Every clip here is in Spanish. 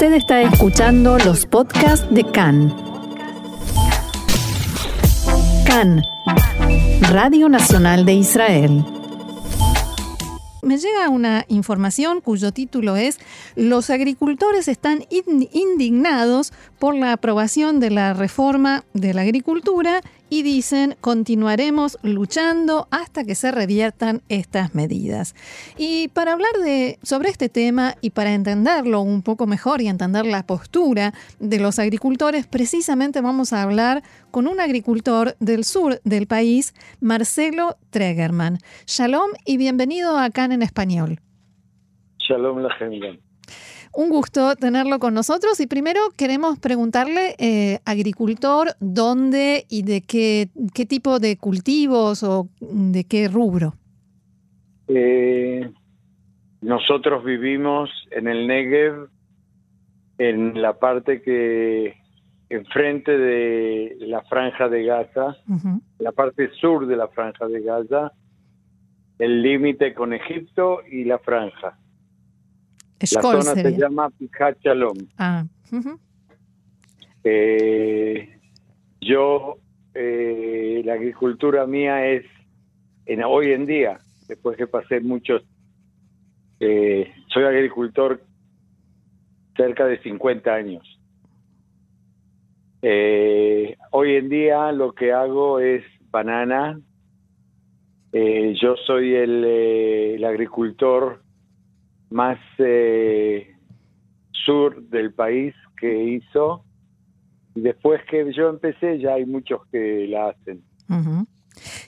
Usted está escuchando los podcasts de CAN. CAN, Radio Nacional de Israel. Me llega una información cuyo título es Los agricultores están indignados por la aprobación de la reforma de la agricultura y dicen continuaremos luchando hasta que se reviertan estas medidas. Y para hablar de, sobre este tema y para entenderlo un poco mejor y entender la postura de los agricultores, precisamente vamos a hablar con un agricultor del sur del país, Marcelo Tregerman. Shalom y bienvenido a Can en Español. Shalom la gente. Un gusto tenerlo con nosotros. Y primero queremos preguntarle, eh, agricultor, ¿dónde y de qué, qué tipo de cultivos o de qué rubro? Eh, nosotros vivimos en el Negev, en la parte que enfrente de la franja de Gaza, la parte sur de la franja de Gaza, el límite con Egipto y la franja la zona se llama Pichat Ah. eh, yo, eh, la agricultura mía es, en, hoy en día, después que pasé muchos, eh, soy agricultor cerca de 50 años. hoy en día lo que hago es banana. yo soy el, el agricultor más eh, sur del país que hizo. Y después que yo empecé, ya hay muchos que la hacen.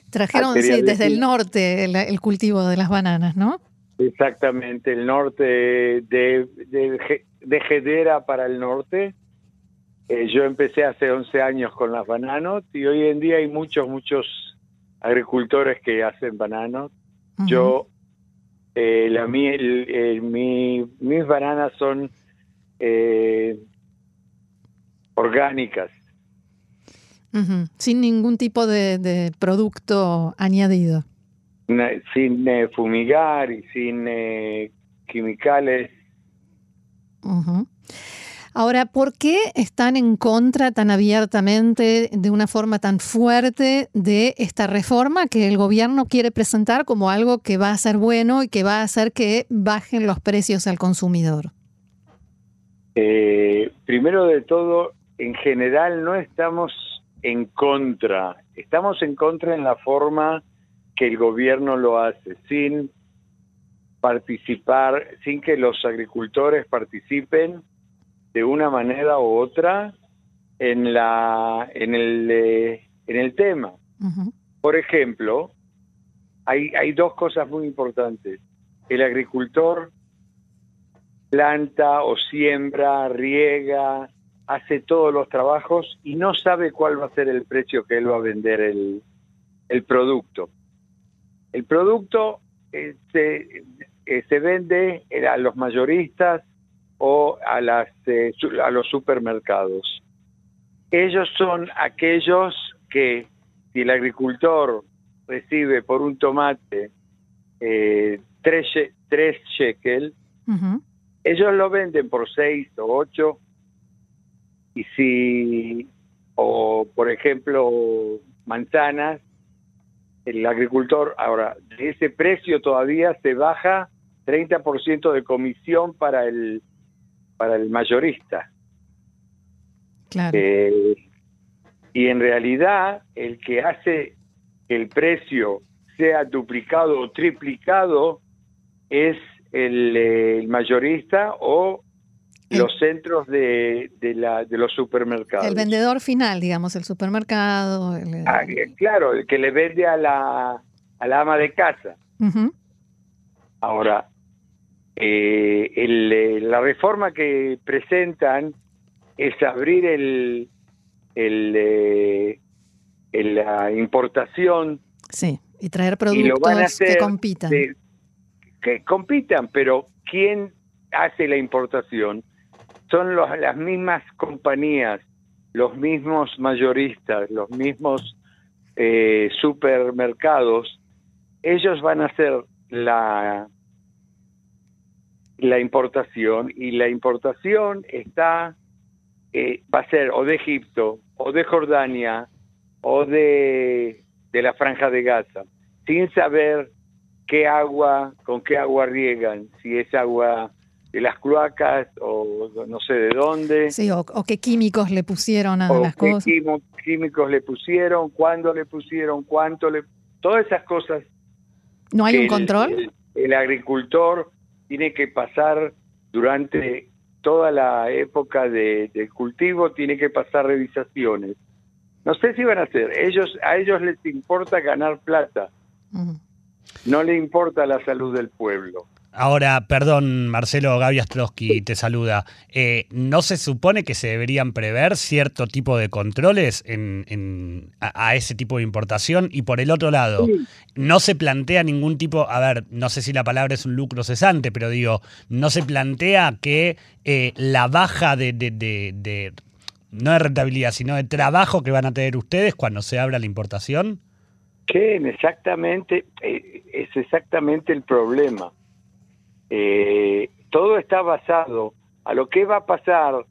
Trajeron desde el norte el, cultivo de las bananas, ¿no? Exactamente, el norte de, de, de Gedera para el norte. Eh, yo empecé hace 11 años con las bananos y hoy en día hay muchos, muchos agricultores que hacen bananos. Yo eh, la, mi, mis bananas son eh, orgánicas. Sin ningún tipo de, producto añadido. sin eh, fumigar y sin químicales. Ahora, ¿por qué están en contra tan abiertamente, de una forma tan fuerte, de esta reforma que el gobierno quiere presentar como algo que va a ser bueno y que va a hacer que bajen los precios al consumidor? Eh, primero de todo, en general no estamos en contra, estamos en contra en la forma que el gobierno lo hace, sin participar, sin que los agricultores participen de una manera u otra en la en el eh, en el tema. Por ejemplo, hay hay dos cosas muy importantes. El agricultor planta o siembra, riega, hace todos los trabajos y no sabe cuál va a ser el precio que él va a vender el, el producto. El producto eh, se, eh, se vende a los mayoristas o a, las, eh, a los supermercados. Ellos son aquellos que si el agricultor recibe por un tomate eh, tres, tres shekel, ellos lo venden por seis o ocho y si, o por ejemplo, manzanas, el agricultor, ahora, de ese precio todavía se baja 30% de comisión para el para el mayorista. Eh, y en realidad el que hace que el precio sea duplicado o triplicado es el, eh, mayorista o los centros de, de, la, de los supermercados. El vendedor final, digamos, el supermercado. Ah, eh, claro, el que le vende a la, a la ama de casa. Ahora, eh, eh, la reforma que presentan es abrir el, el, eh, la importación. Sí, y traer productos que compitan. que compitan, pero ¿quién hace la importación? Son las mismas compañías, los mismos mayoristas, los mismos supermercados. Ellos van a hacer la la importación y la importación está eh, va a ser o de Egipto o de Jordania o de, de la franja de Gaza sin saber qué agua con qué agua riegan si es agua de las cloacas o no sé de dónde. Sí o, qué químicos le pusieron a las cosas. químicos le pusieron cuándo le pusieron cuánto le todas esas cosas no hay un control el agricultor tiene que pasar durante toda la época de, cultivo, tiene que pasar revisaciones. No sé si van a hacer, ellos, a ellos les importa ganar plata, no le importa la salud del pueblo. Ahora, perdón, Marcelo Gaby Astrosky te saluda. Eh, ¿No se supone que se deberían prever cierto tipo de controles en, a, ese tipo de importación? Y por el otro lado, ¿no se plantea ningún tipo, a ver, no sé si la palabra es un lucro cesante, pero digo, ¿no se plantea que eh, la baja de, de, no de rentabilidad, sino de trabajo que van a tener ustedes cuando se abra la importación? Que exactamente, eh, es exactamente el problema eh, todo está basado a lo que va a pasar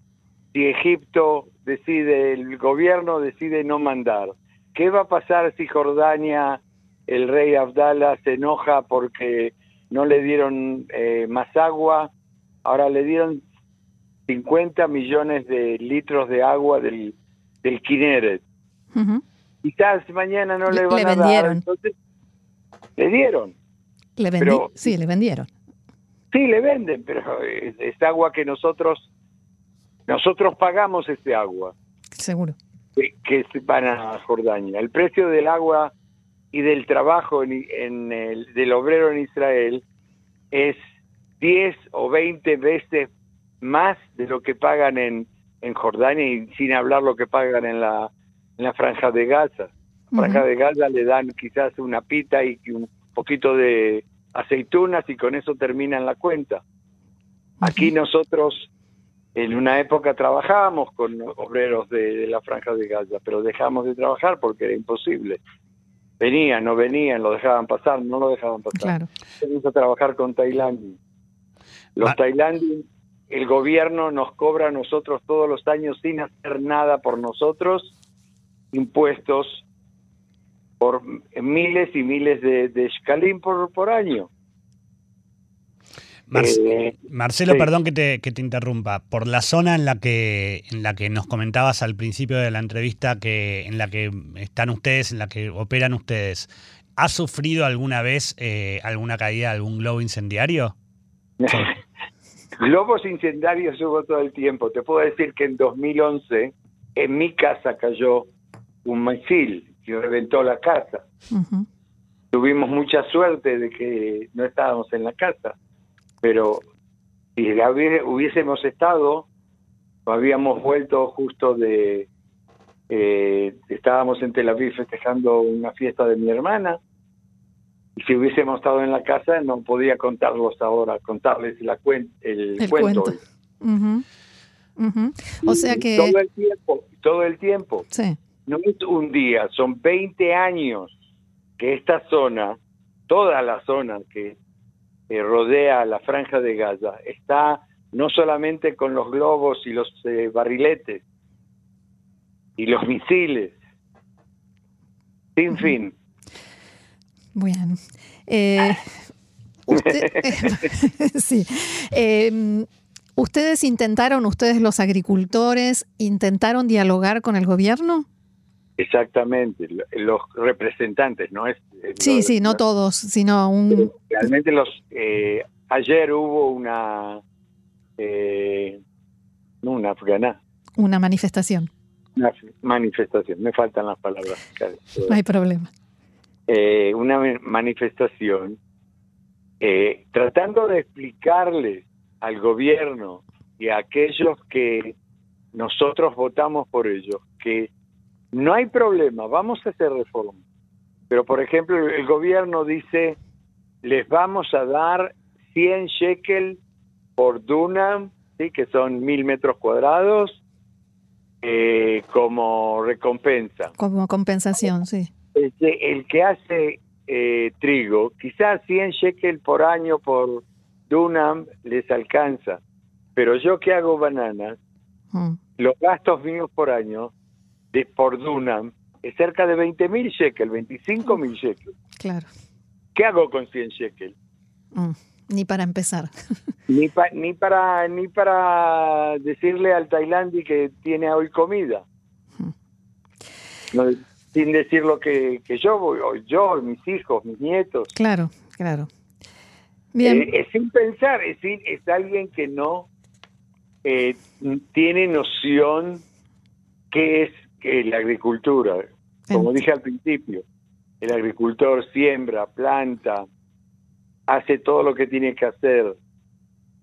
si Egipto decide, el gobierno decide no mandar. ¿Qué va a pasar si Jordania, el rey Abdallah, se enoja porque no le dieron eh, más agua? Ahora le dieron 50 millones de litros de agua del, del Kineret. Quizás mañana no le, van a dar. Entonces, le dieron. Le sí, le vendieron. Sí, le venden, pero es, agua que nosotros nosotros pagamos ese agua. Seguro. Que, van a Jordania. El precio del agua y del trabajo en, el, del obrero en Israel es 10 o 20 veces más de lo que pagan en, en Jordania y sin hablar lo que pagan en la, en la franja de Gaza. Franja de Gaza le dan quizás una pita y un poquito de, aceitunas y con eso terminan la cuenta. Aquí nosotros en una época trabajábamos con obreros de, la franja de Gaza, pero dejamos de trabajar porque era imposible. Venían, no venían, lo dejaban pasar, no lo dejaban pasar. Claro. a trabajar con Tailandia. Los ah. tailandios, el gobierno nos cobra a nosotros todos los años sin hacer nada por nosotros, impuestos por miles y miles de, de por, por año. Eh, Marcelo, perdón que te, que te, interrumpa. Por la zona en la que en la que nos comentabas al principio de la entrevista que en la que están ustedes, en la que operan ustedes, ¿ha sufrido alguna vez eh, alguna caída de algún globo incendiario? Globos incendiarios hubo todo el tiempo. Te puedo decir que en 2011 en mi casa cayó un misil y reventó la casa. Tuvimos mucha suerte de que no estábamos en la casa, pero si hubiésemos estado, habíamos vuelto justo de... Eh, estábamos en Tel Aviv festejando una fiesta de mi hermana y si hubiésemos estado en la casa no podía contarlos ahora, contarles la el, el, cuento. O sea que... Todo el tiempo, todo el tiempo. Sí no es un día, son 20 años que esta zona, toda la zona que rodea la franja de Gaza, está no solamente con los globos y los eh, barriletes y los misiles, sin fin. Bueno, eh, sí. Em, ¿Ustedes intentaron, ustedes los agricultores, intentaron dialogar con el gobierno? Exactamente, los representantes, ¿no? es eh, Sí, sí, no todos, sino un... Realmente los... Eh, ayer hubo una... Eh, una afgana. Una manifestación. Una manifestación, me faltan las palabras. No hay problema. una manifestación tratando de explicarles al gobierno y a aquellos que nosotros votamos por ellos que no hay problema, vamos a hacer reforma. Pero, por ejemplo, el gobierno dice, les vamos a dar 100 shekel por dunam, ¿sí? que son mil metros cuadrados, eh, como recompensa. Como compensación, sí. El que, hace eh, trigo, quizás 100 shekel por año por Dunam les alcanza. Pero yo que hago bananas, Mm, los gastos míos por año de por Dunam es cerca de 20 mil shekels, 25 mil shekels. claro. ¿Qué hago con 100 shekels? Mm, Ni para empezar. Ni, pa- ni para ni para decirle al tailandí que tiene hoy comida. No, sin decir lo que, que yo voy, yo, mis hijos, mis nietos. Claro, claro. Bien. Eh, es sin pensar, es, sin- es alguien que no eh, tiene noción qué es que la agricultura. Como dije al principio, el agricultor siembra, planta, hace todo lo que tiene que hacer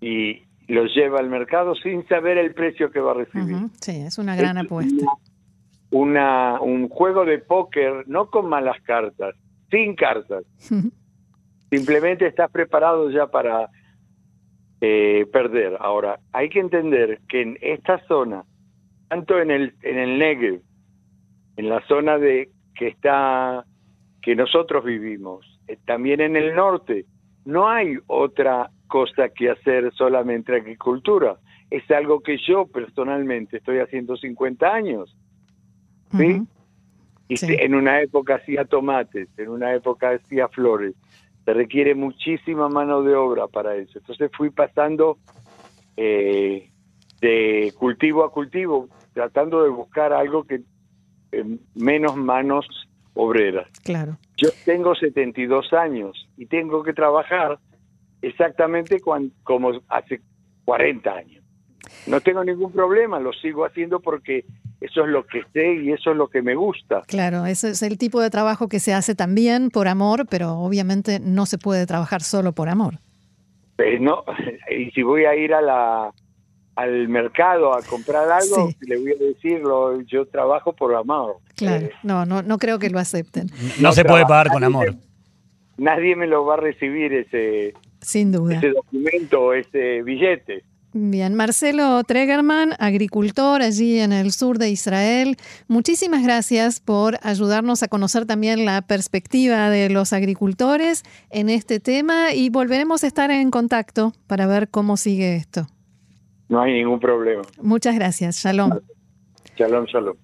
y lo lleva al mercado sin saber el precio que va a recibir. Sí, es una gran Es apuesta. Una, un juego de póker, no con malas cartas, sin cartas. Simplemente estás preparado ya para eh, perder. Ahora, hay que entender que en esta zona, tanto en el, en el Negev, en la zona de que está que nosotros vivimos, eh, también en el norte, no hay otra cosa que hacer solamente agricultura. Es algo que yo personalmente estoy haciendo 50 años. ¿sí? Y Sí. en una época hacía tomates, en una época hacía flores. Se requiere muchísima mano de obra para eso. Entonces fui pasando eh, de cultivo a cultivo, tratando de buscar algo que eh, menos manos obreras. Claro. Yo tengo 72 años y tengo que trabajar exactamente como hace 40 años. No tengo ningún problema, lo sigo haciendo porque eso es lo que sé y eso es lo que me gusta. Claro, ese es el tipo de trabajo que se hace también por amor, pero obviamente no se puede trabajar solo por amor. Eh, no, y si voy a ir a la, al mercado a comprar algo, Sí. le voy a decirlo, yo trabajo por amor. Claro, Eh, no, no, no creo que lo acepten, No, se puede pagar con nadie amor. me- Nadie me lo va a recibir ese, sin duda. ese documento o ese billete. Bien, Marcelo Tregerman, agricultor allí en el sur de Israel, muchísimas gracias por ayudarnos a conocer también la perspectiva de los agricultores en este tema y volveremos a estar en contacto para ver cómo sigue esto. No hay ningún problema. Muchas gracias. Shalom. Shalom, shalom.